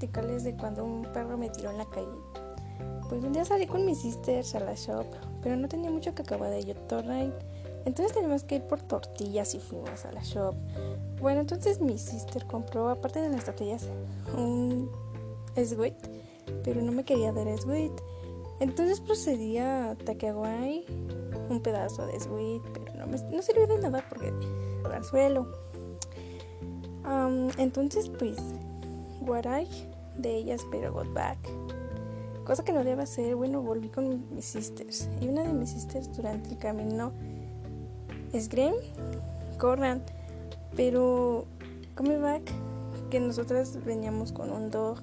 musicales de cuando un perro me tiró en la calle. Pues un día salí con mis sisters a la shop, pero no tenía mucho que acabar de torrent. Entonces teníamos que ir por tortillas y fuimos a la shop. Bueno, entonces mi sister compró, aparte de las tortillas, un sweet, pero no me quería dar sweet. Entonces procedí a takeaway un pedazo de sweet, pero no me no sirvió de nada porque al suelo. entonces, pues, guaray de ellas, pero got back. Cosa que no debe hacer, bueno, volví con mis sisters. Y una de mis sisters durante el camino es Graham, corran. Pero, come back, que nosotras veníamos con un dog.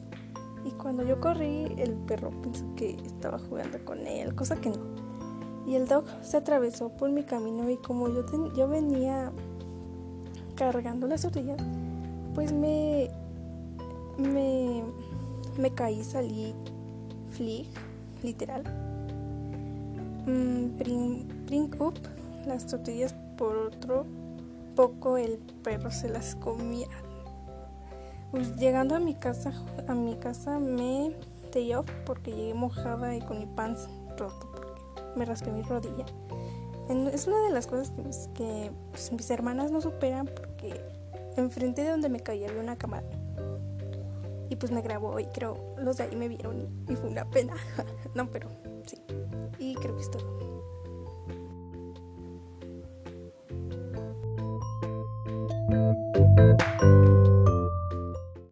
Y cuando yo corrí, el perro pensó que estaba jugando con él, cosa que no. Y el dog se atravesó por mi camino y como yo, yo venía cargando las orillas, pues me, me, me caí, salí, flee, literal. Mm, bring, up las tortillas por otro poco el perro se las comía. Pues llegando a mi casa, a mi casa me off porque llegué mojada y con mi pants roto me rasqué mi rodilla. Es una de las cosas que, pues, mis hermanas no superan porque enfrente de donde me caí había una cámara. Pues me grabó y creo los de ahí me vieron y fue una pena. no, pero sí. Y creo que es todo.